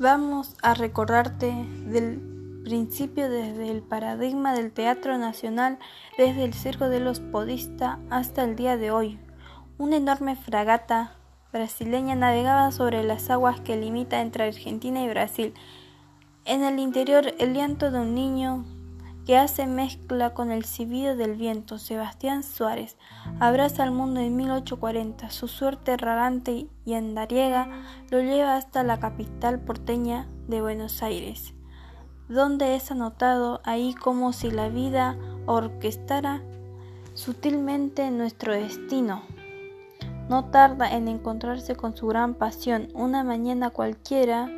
Vamos a recordarte del principio desde el paradigma del Teatro Nacional, desde el Circo de los Podistas hasta el día de hoy. Una enorme fragata brasileña navegaba sobre las aguas que limita entre Argentina y Brasil. En el interior, el llanto de un niño que hace mezcla con el silbido del viento. Sebastián Suárez abraza al mundo en 1840. Su suerte errante y andariega lo lleva hasta la capital porteña de Buenos Aires, donde es anotado ahí como si la vida orquestara sutilmente nuestro destino. No tarda en encontrarse con su gran pasión. Una mañana cualquiera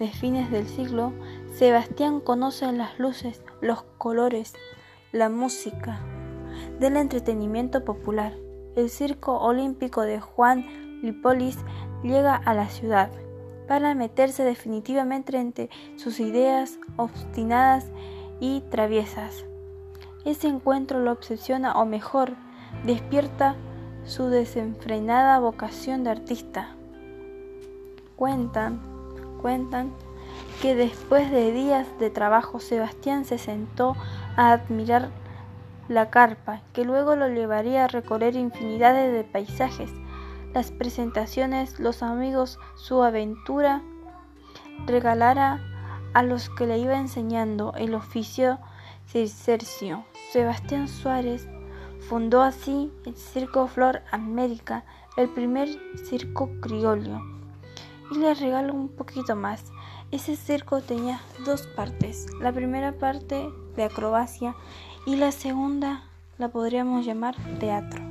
de fines del siglo, Sebastián conoce las luces, los colores, la música del entretenimiento popular. El circo olímpico de Juan Lipolis llega a la ciudad para meterse definitivamente entre sus ideas obstinadas y traviesas. Ese encuentro lo obsesiona o mejor, despierta su desenfrenada vocación de artista. Cuentan cuentan que después de días de trabajo Sebastián se sentó a admirar la carpa, que luego lo llevaría a recorrer infinidades de paisajes, las presentaciones, los amigos, su aventura, regalara a los que le iba enseñando el oficio circercio. Sebastián Suárez fundó así el Circo Flor América, el primer circo criollo y le regalo un poquito más. Ese circo tenía dos partes. La primera parte de acrobacia y la segunda la podríamos llamar teatro.